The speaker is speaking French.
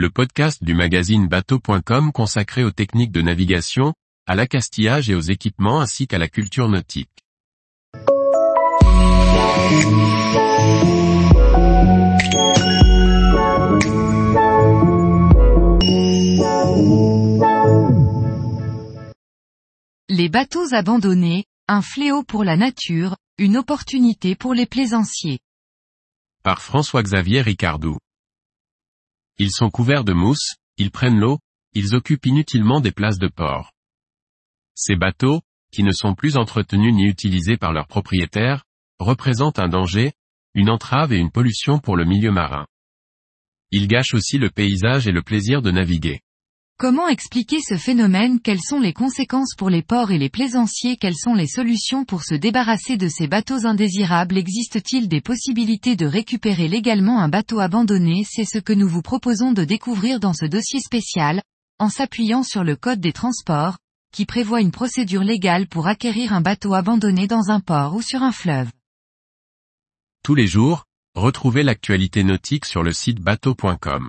le podcast du magazine bateau.com consacré aux techniques de navigation, à l'accastillage et aux équipements ainsi qu'à la culture nautique. Les bateaux abandonnés, un fléau pour la nature, une opportunité pour les plaisanciers. Par François-Xavier Ricardou. Ils sont couverts de mousse, ils prennent l'eau, ils occupent inutilement des places de port. Ces bateaux, qui ne sont plus entretenus ni utilisés par leurs propriétaires, représentent un danger, une entrave et une pollution pour le milieu marin. Ils gâchent aussi le paysage et le plaisir de naviguer. Comment expliquer ce phénomène? Quelles sont les conséquences pour les ports et les plaisanciers? Quelles sont les solutions pour se débarrasser de ces bateaux indésirables? Existe-t-il des possibilités de récupérer légalement un bateau abandonné? C'est ce que nous vous proposons de découvrir dans ce dossier spécial, en s'appuyant sur le Code des transports, qui prévoit une procédure légale pour acquérir un bateau abandonné dans un port ou sur un fleuve. Tous les jours, retrouvez l'actualité nautique sur le site bateau.com.